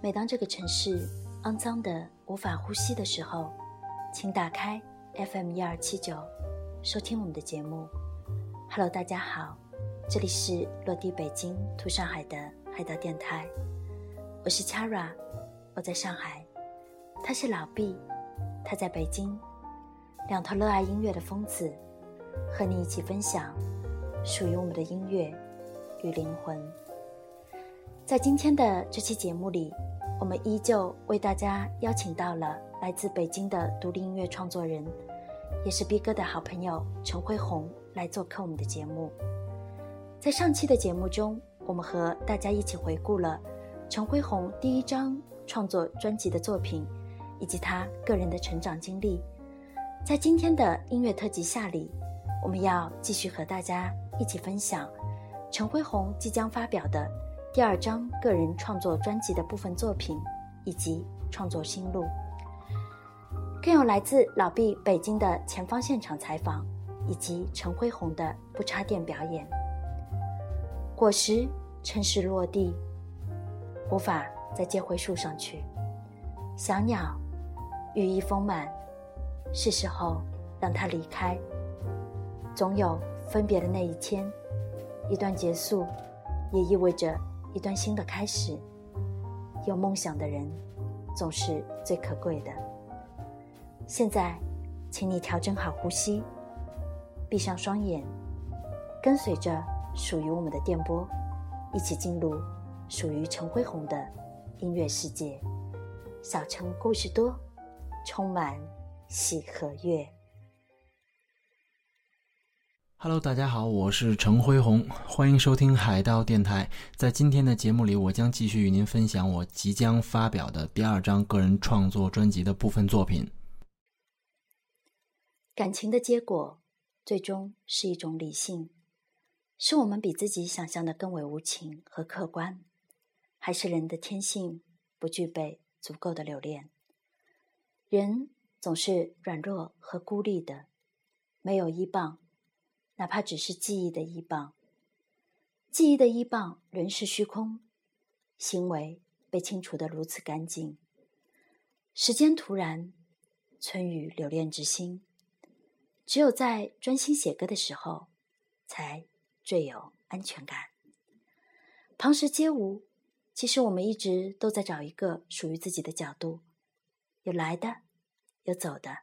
每当这个城市肮脏的无法呼吸的时候，请打开 FM 一二七九，收听我们的节目。Hello，大家好，这里是落地北京、土上海的海盗电台，我是 Chara，我在上海，他是老毕，他在北京，两头热爱音乐的疯子，和你一起分享属于我们的音乐与灵魂。在今天的这期节目里。我们依旧为大家邀请到了来自北京的独立音乐创作人，也是 B 哥的好朋友陈辉宏来做客我们的节目。在上期的节目中，我们和大家一起回顾了陈辉宏第一张创作专辑的作品，以及他个人的成长经历。在今天的音乐特辑下里，我们要继续和大家一起分享陈辉宏即将发表的。第二张个人创作专辑的部分作品，以及创作心路，更有来自老毕北京的前方现场采访，以及陈辉宏的不插电表演。果实趁势落地，无法再接回树上去。小鸟羽翼丰满，是时候让他离开。总有分别的那一天，一段结束，也意味着。一段新的开始，有梦想的人总是最可贵的。现在，请你调整好呼吸，闭上双眼，跟随着属于我们的电波，一起进入属于陈辉宏的音乐世界。小城故事多，充满喜和悦。Hello，大家好，我是陈辉宏，欢迎收听海盗电台。在今天的节目里，我将继续与您分享我即将发表的第二张个人创作专辑的部分作品。感情的结果，最终是一种理性，是我们比自己想象的更为无情和客观，还是人的天性不具备足够的留恋？人总是软弱和孤立的，没有依傍。哪怕只是记忆的依傍，记忆的依傍仍是虚空，行为被清除的如此干净。时间突然，春雨留恋之心，只有在专心写歌的时候，才最有安全感。旁时皆无，其实我们一直都在找一个属于自己的角度，有来的，有走的，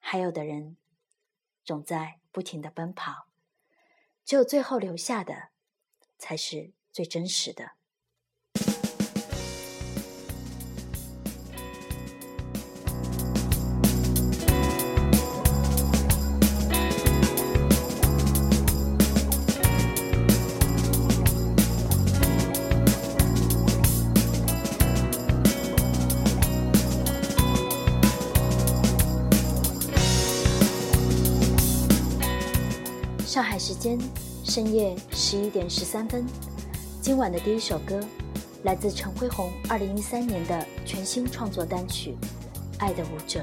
还有的人。总在不停的奔跑，只有最后留下的，才是最真实的。深夜十一点十三分，今晚的第一首歌来自陈辉宏二零一三年的全新创作单曲《爱的舞者》。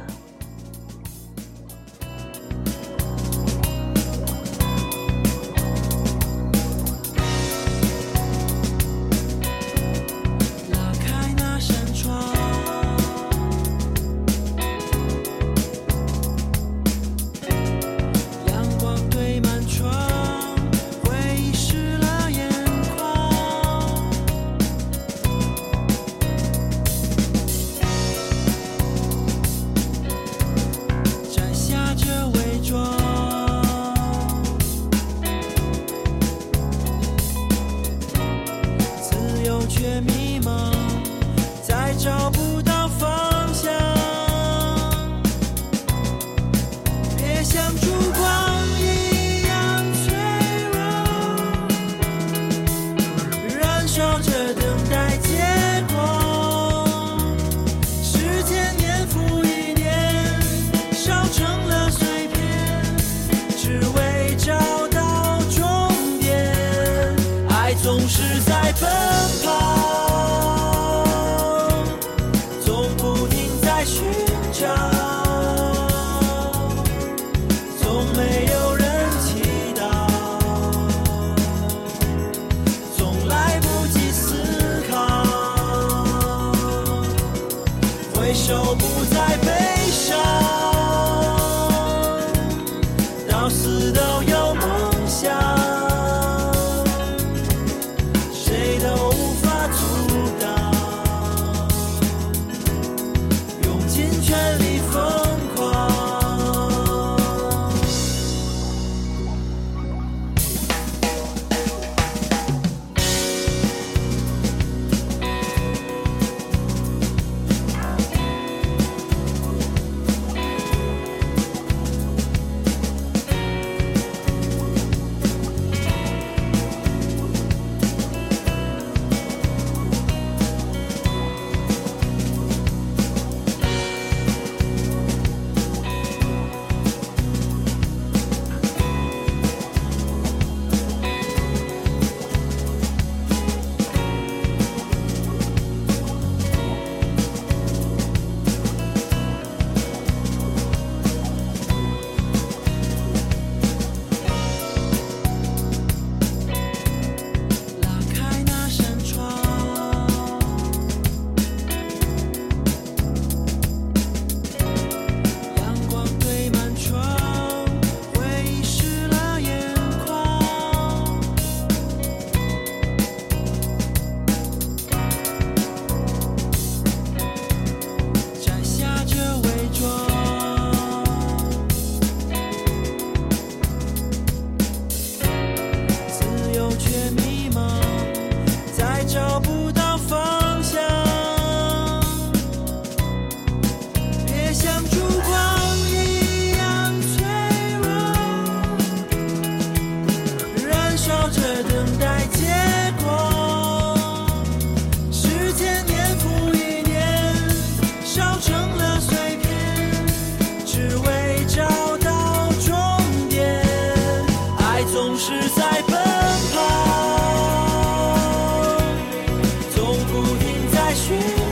也许。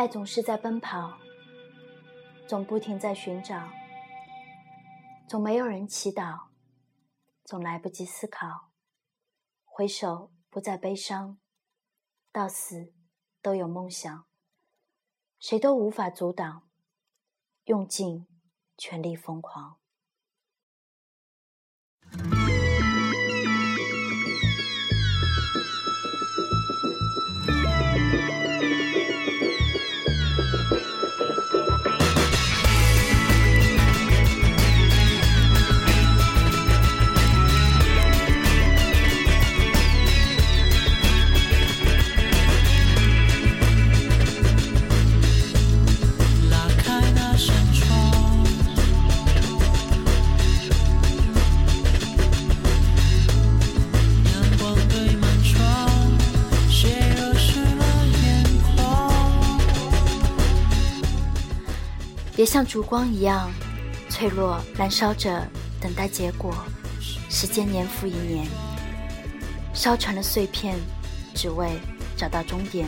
爱总是在奔跑，总不停在寻找，总没有人祈祷，总来不及思考。回首不再悲伤，到死都有梦想，谁都无法阻挡，用尽全力疯狂。别像烛光一样脆弱，燃烧着，等待结果。时间年复一年，烧成了碎片，只为找到终点。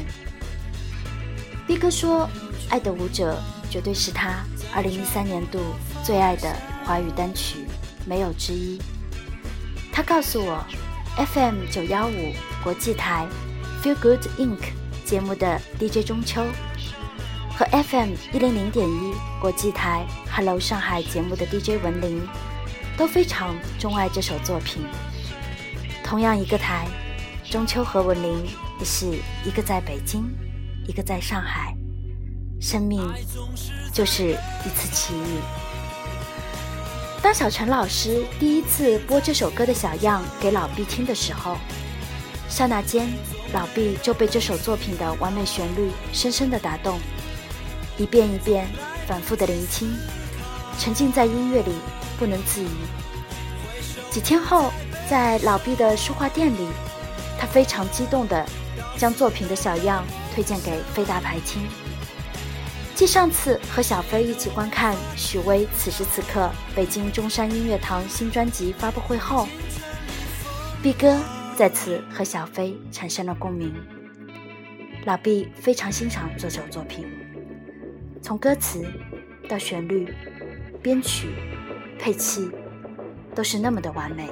逼哥说，《爱的舞者》绝对是他2013年度最爱的华语单曲，没有之一。他告诉我，FM 九幺五国际台 Feel Good Inc 节目的 DJ 中秋。FM 一零零点一国际台 Hello 上海节目的 DJ 文林都非常钟爱这首作品。同样一个台，中秋和文林也是一个在北京，一个在上海。生命就是一次奇遇。当小陈老师第一次播这首歌的小样给老毕听的时候，刹那间，老毕就被这首作品的完美旋律深深的打动。一遍一遍反复的聆听，沉浸在音乐里不能自已。几天后，在老毕的书画店里，他非常激动地将作品的小样推荐给飞大牌听。继上次和小飞一起观看许巍此时此刻北京中山音乐堂新专辑发布会后，毕哥再次和小飞产生了共鸣。老毕非常欣赏这首作品。从歌词到旋律、编曲、配器，都是那么的完美。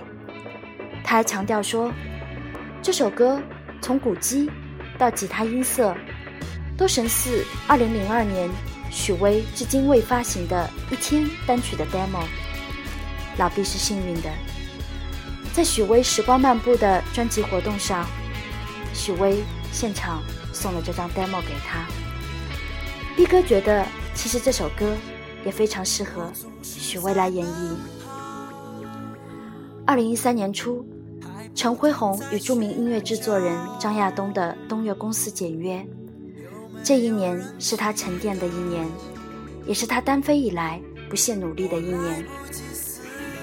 他还强调说，这首歌从鼓机到吉他音色，都神似2002年许巍至今未发行的一天单曲的 demo。老毕是幸运的，在许巍《时光漫步》的专辑活动上，许巍现场送了这张 demo 给他。逼哥觉得，其实这首歌也非常适合许巍来演绎。二零一三年初，陈辉宏与著名音乐制作人张亚东的东乐公司解约。这一年是他沉淀的一年，也是他单飞以来不懈努力的一年。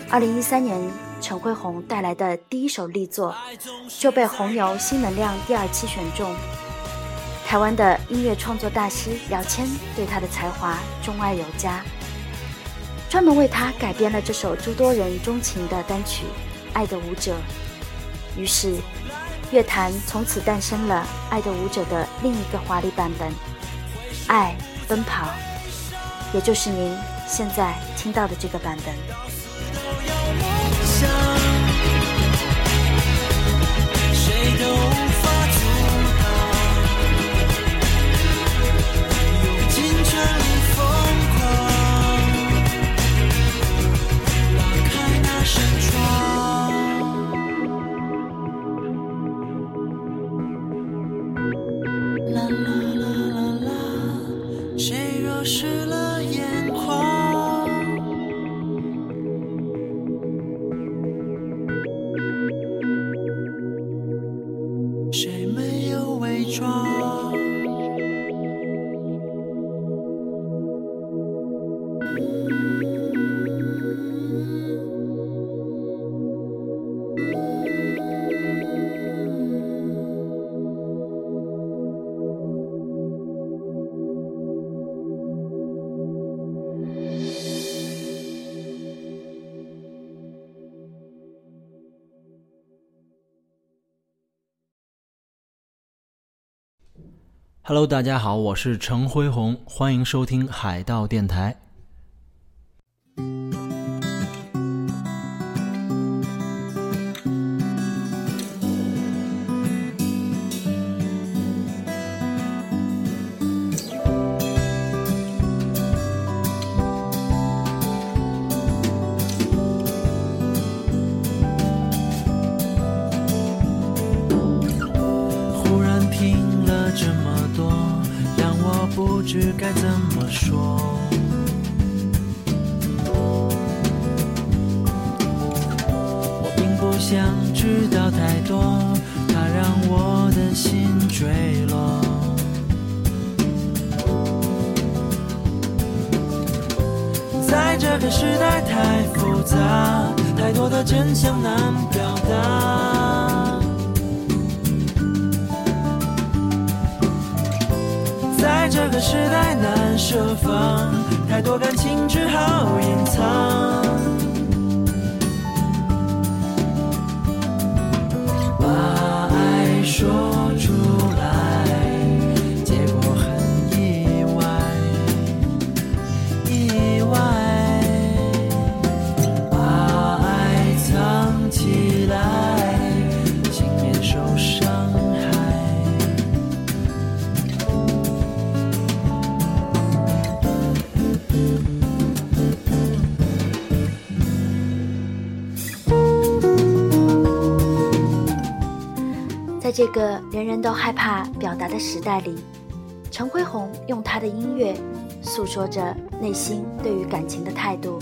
二零一三年，陈辉宏带来的第一首力作就被红牛新能量第二期选中。台湾的音乐创作大师姚谦对他的才华钟爱有加，专门为他改编了这首诸多人钟情的单曲《爱的舞者》。于是，乐坛从此诞生了《爱的舞者》的另一个华丽版本《爱奔跑》，也就是您现在听到的这个版本。Hello，大家好，我是陈辉宏，欢迎收听海盗电台。在这个时代难设防，太多感情只好隐藏。把爱说在这个人人都害怕表达的时代里，陈辉宏用他的音乐诉说着内心对于感情的态度。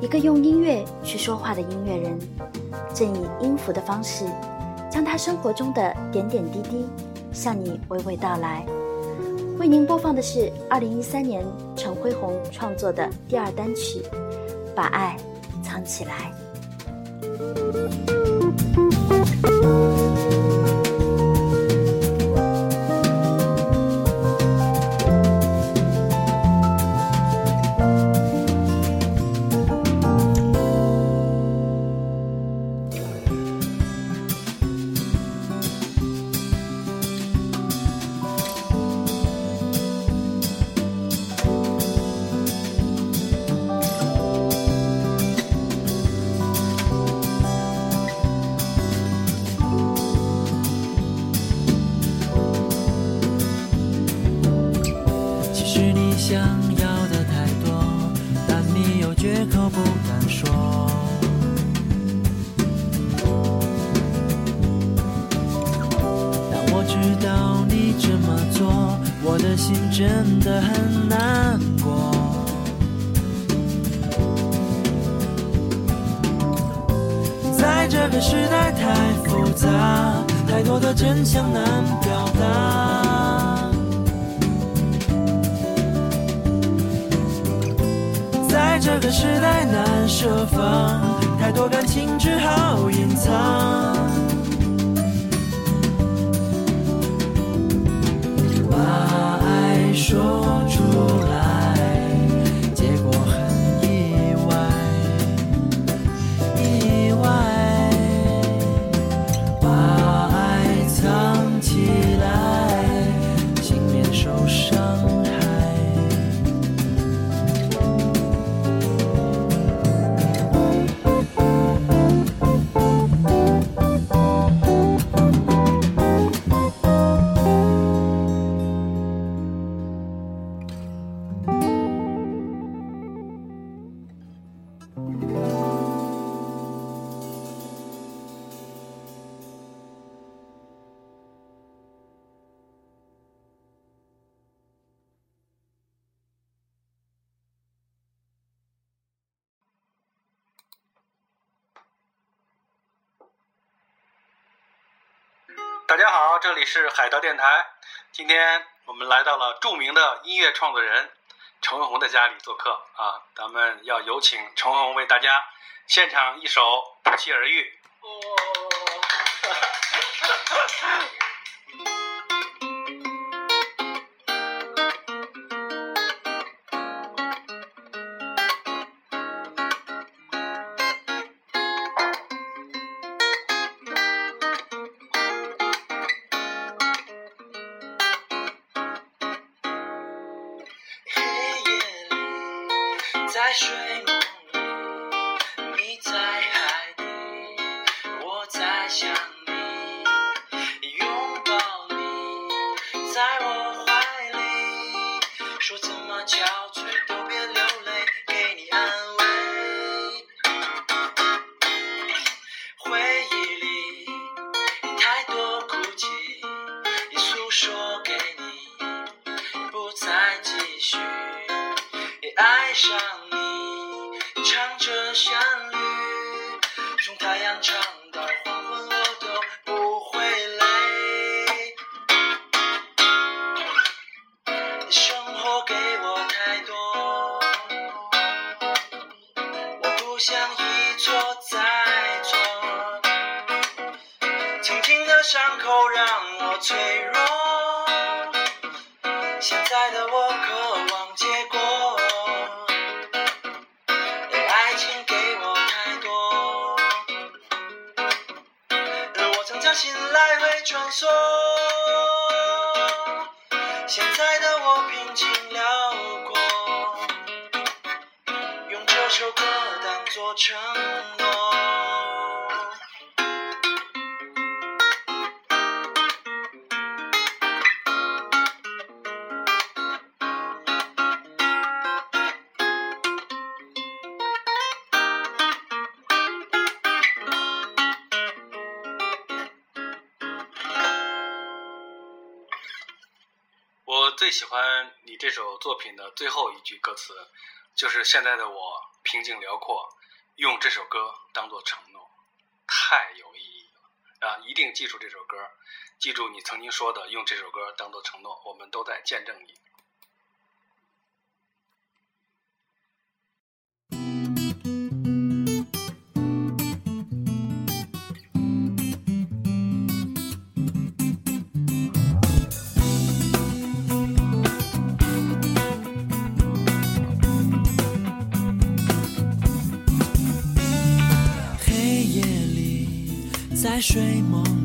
一个用音乐去说话的音乐人，正以音符的方式，将他生活中的点点滴滴向你娓娓道来。为您播放的是2013年陈辉宏创作的第二单曲《把爱藏起来》。这里是海盗电台。今天我们来到了著名的音乐创作人陈文宏的家里做客啊，咱们要有请陈文宏为大家献唱一首《不期而遇》。轻轻的伤口让我脆弱，现在的我渴望结果，爱情给我太多，而我曾相信来回穿梭，现在的我平静辽阔，用这首歌当作承诺。作品的最后一句歌词，就是现在的我平静辽阔，用这首歌当做承诺，太有意义了啊！一定记住这首歌，记住你曾经说的，用这首歌当做承诺，我们都在见证你。在睡梦。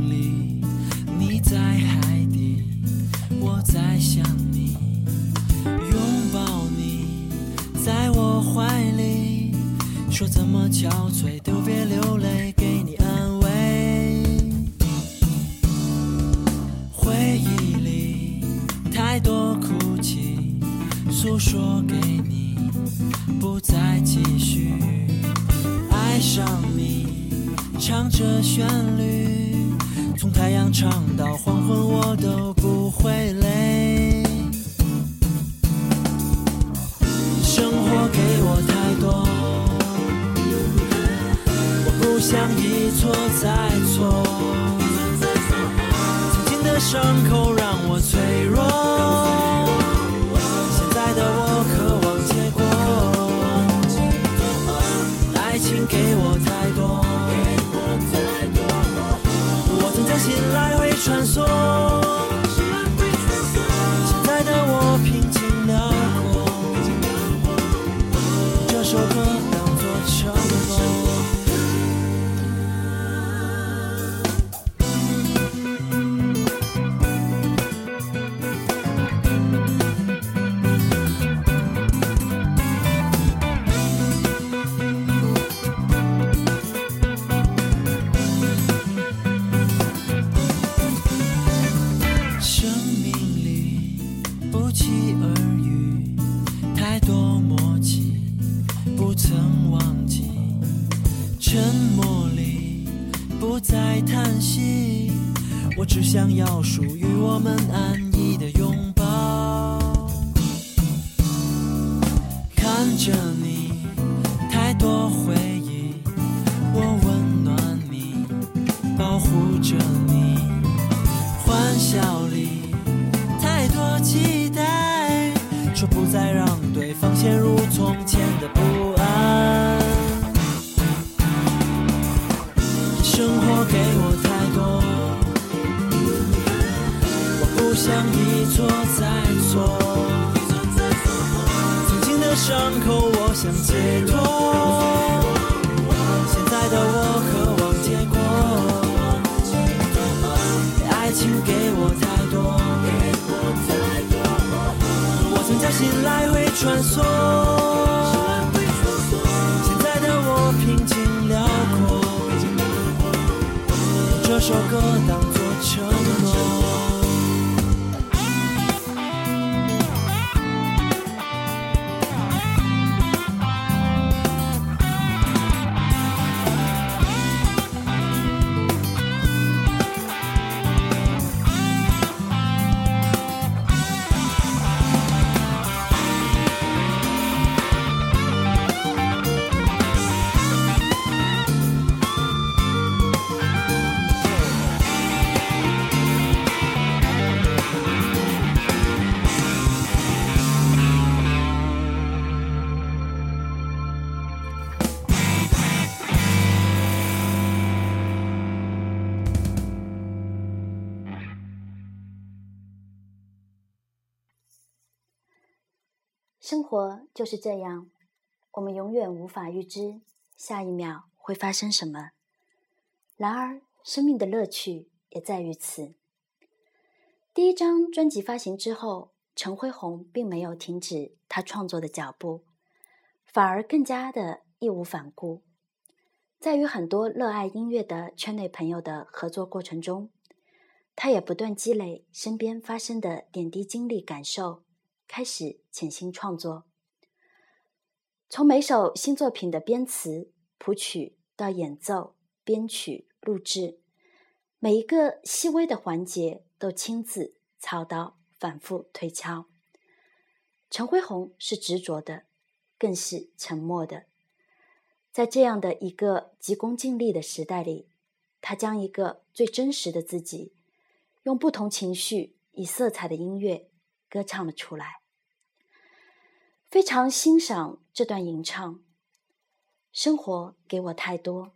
像一错再错，曾经的伤口我想解脱，现在的我渴望结果。爱情给我太多，我曾叫醒来回穿梭，现在的我平静辽阔。这首歌当。生活就是这样，我们永远无法预知下一秒会发生什么。然而，生命的乐趣也在于此。第一张专辑发行之后，陈辉宏并没有停止他创作的脚步，反而更加的义无反顾。在与很多热爱音乐的圈内朋友的合作过程中，他也不断积累身边发生的点滴经历感受。开始潜心创作，从每首新作品的编词、谱曲到演奏、编曲、录制，每一个细微的环节都亲自操刀、反复推敲。陈辉宏是执着的，更是沉默的。在这样的一个急功近利的时代里，他将一个最真实的自己，用不同情绪以色彩的音乐歌唱了出来。非常欣赏这段吟唱。生活给我太多，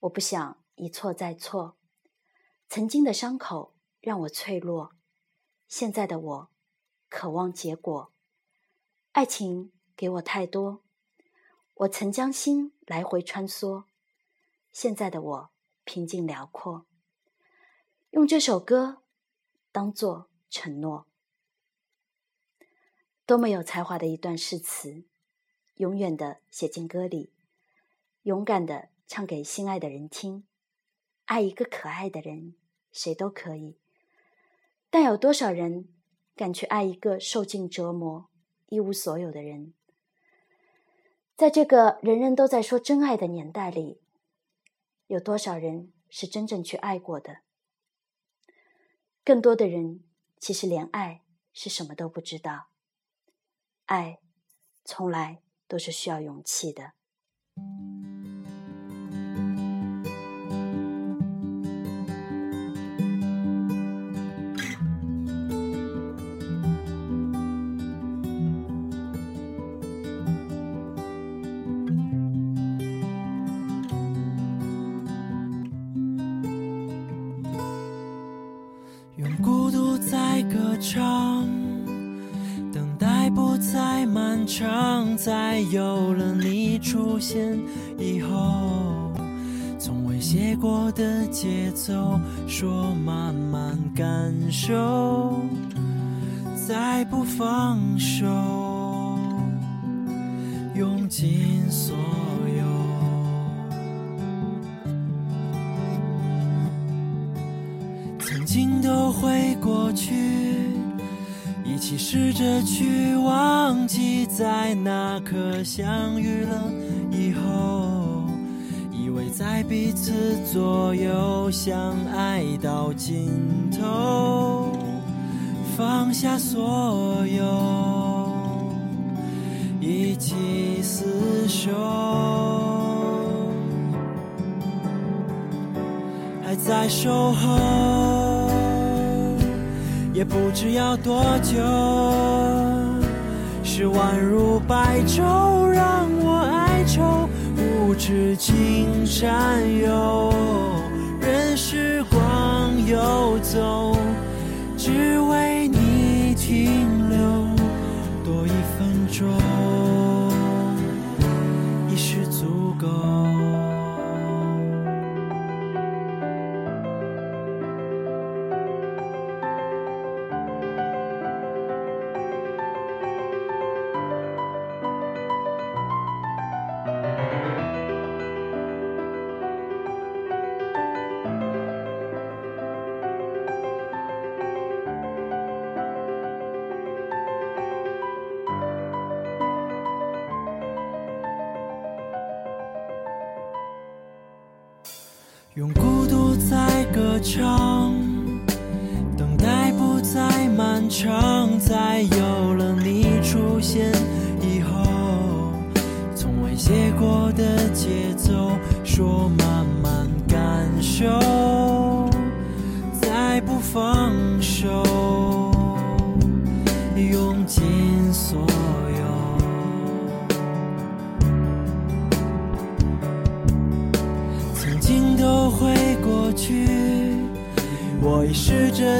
我不想一错再错。曾经的伤口让我脆弱，现在的我渴望结果。爱情给我太多，我曾将心来回穿梭，现在的我平静辽阔。用这首歌当做承诺。多么有才华的一段诗词，永远的写进歌里，勇敢的唱给心爱的人听。爱一个可爱的人，谁都可以，但有多少人敢去爱一个受尽折磨、一无所有的人？在这个人人都在说真爱的年代里，有多少人是真正去爱过的？更多的人其实连爱是什么都不知道。爱，从来都是需要勇气的。用孤独在歌唱。再漫长，在有了你出现以后，从未写过的节奏，说慢慢感受，再不放手，用尽所有，曾经都会过去。一起试着去忘记，在那刻相遇了以后，以为在彼此左右，相爱到尽头，放下所有，一起厮守，还在守候。也不知要多久，是宛如白昼让我哀愁，不知青山有，任时光游走，只为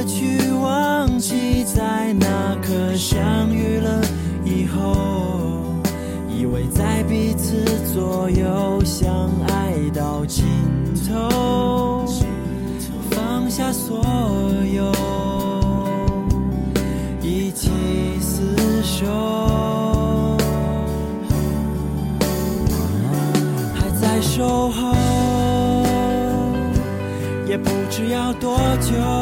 去忘记在那刻相遇了以后以为在彼此左右相爱到尽头放下所有一起厮守。还在守候也不知要多久。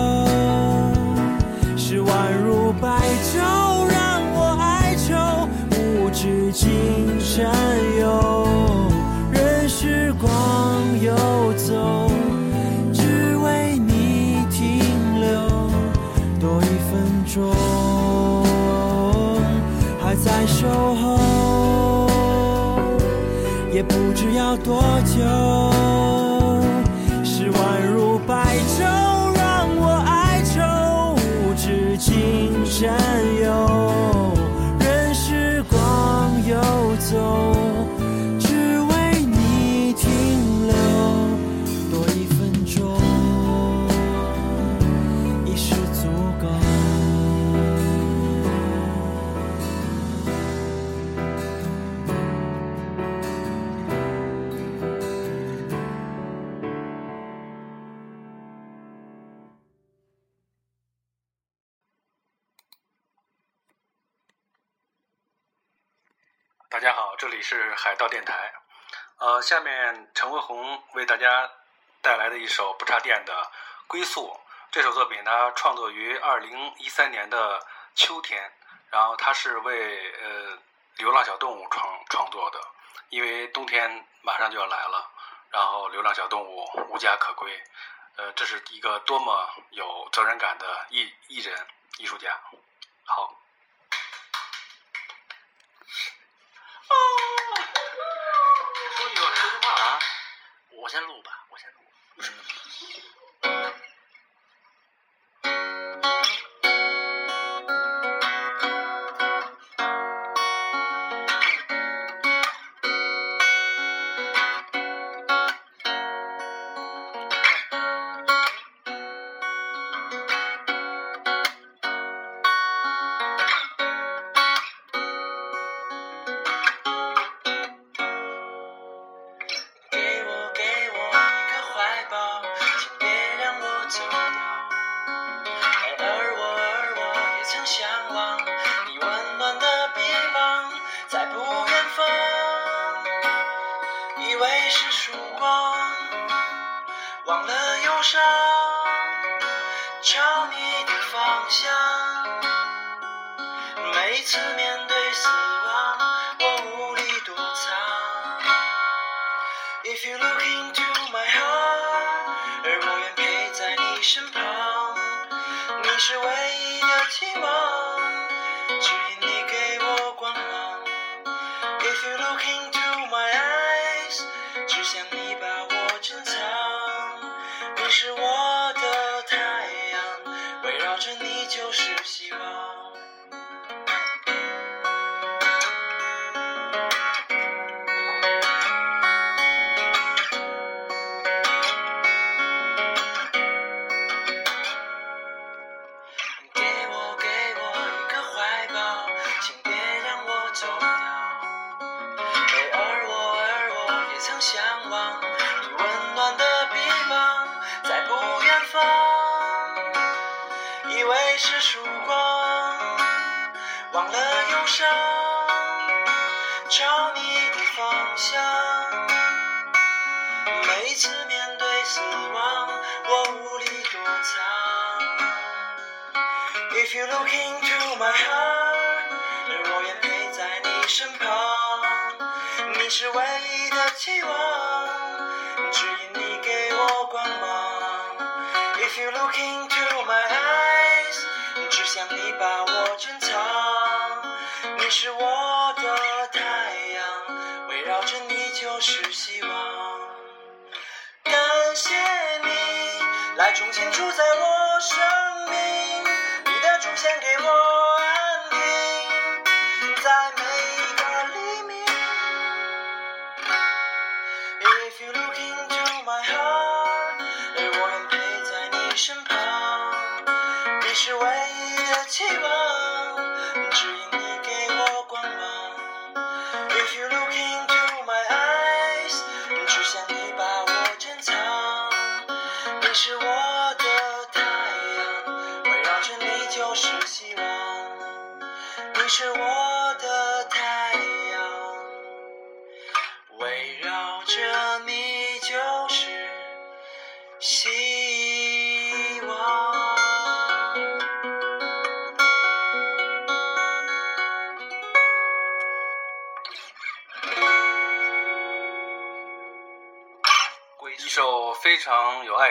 站海盗电台。呃，下面陈慧红为大家带来的一首不插电的《归宿》这首作品呢，创作于二零一三年的秋天，然后它是为呃流浪小动物创创作的，因为冬天马上就要来了，然后流浪小动物无家可归，呃，这是一个多么有责任感的艺艺人艺术家，好。我先录吧。着你就是希望。Looking to my eyes，只想你把我珍藏。你是我的太阳，围绕着你就是希望。感谢你来重新住在我生命，你的出现给我安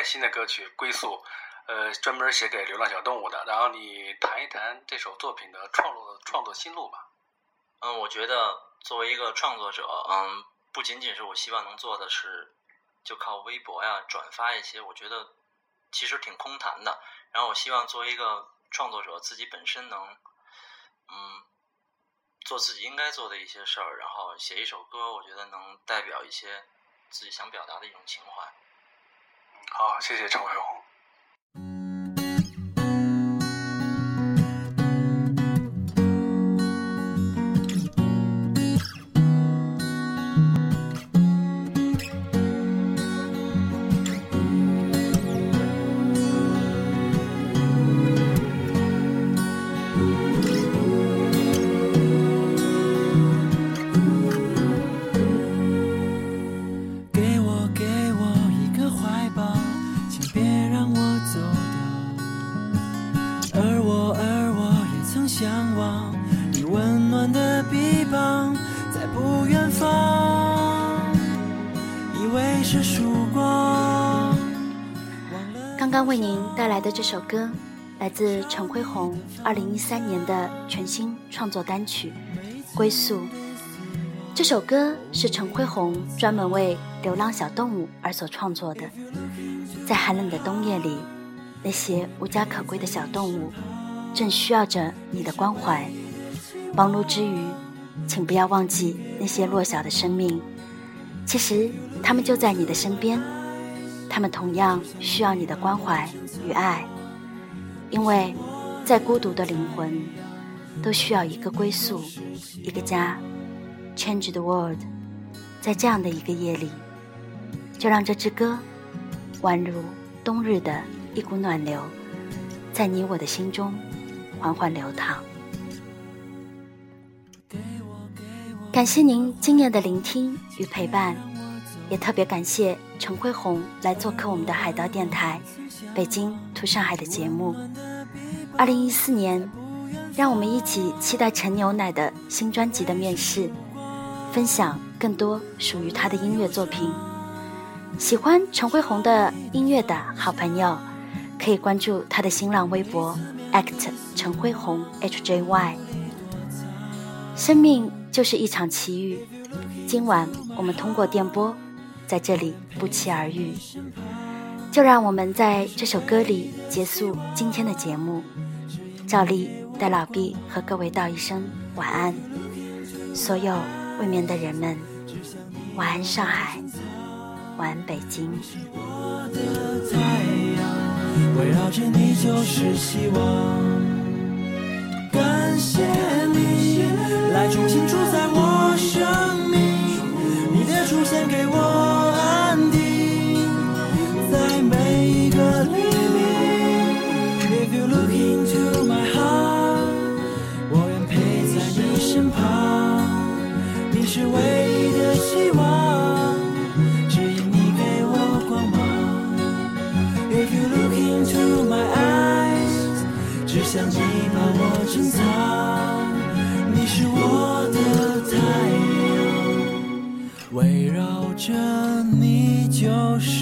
新的歌曲《归宿》，呃，专门写给流浪小动物的。然后你谈一谈这首作品的创作创作心路吧。嗯，我觉得作为一个创作者，嗯，不仅仅是我希望能做的是，就靠微博呀转发一些，我觉得其实挺空谈的。然后我希望作为一个创作者，自己本身能，嗯，做自己应该做的一些事儿，然后写一首歌，我觉得能代表一些自己想表达的一种情怀。好，谢谢陈伟红。来的这首歌，来自陈辉宏二零一三年的全新创作单曲《归宿》。这首歌是陈辉宏专门为流浪小动物而所创作的。在寒冷的冬夜里，那些无家可归的小动物，正需要着你的关怀。忙碌之余，请不要忘记那些弱小的生命。其实，他们就在你的身边。他们同样需要你的关怀与爱，因为再孤独的灵魂，都需要一个归宿，一个家。Change the world，在这样的一个夜里，就让这支歌，宛如冬日的一股暖流，在你我的心中缓缓流淌。感谢您今夜的聆听与陪伴，也特别感谢陈辉宏来做客我们的海盗电台《北京图上海》的节目。二零一四年，让我们一起期待陈牛奶的新专辑的面世，分享更多属于他的音乐作品。喜欢陈辉宏的音乐的好朋友，可以关注他的新浪微博 act 陈辉宏 hjy。生命就是一场奇遇，今晚我们通过电波，在这里不期而遇。就让我们在这首歌里结束今天的节目。照例带老毕和各位道一声晚安，所有未眠的人们，晚安上海，晚安北京。我的太阳，围绕着你就是希望。感谢你来重新住在我生命，你的出现给我是唯一的希望。指引你给我光芒。If you look into my eyes，只想你把我珍藏。你是我的太阳，围绕着你就是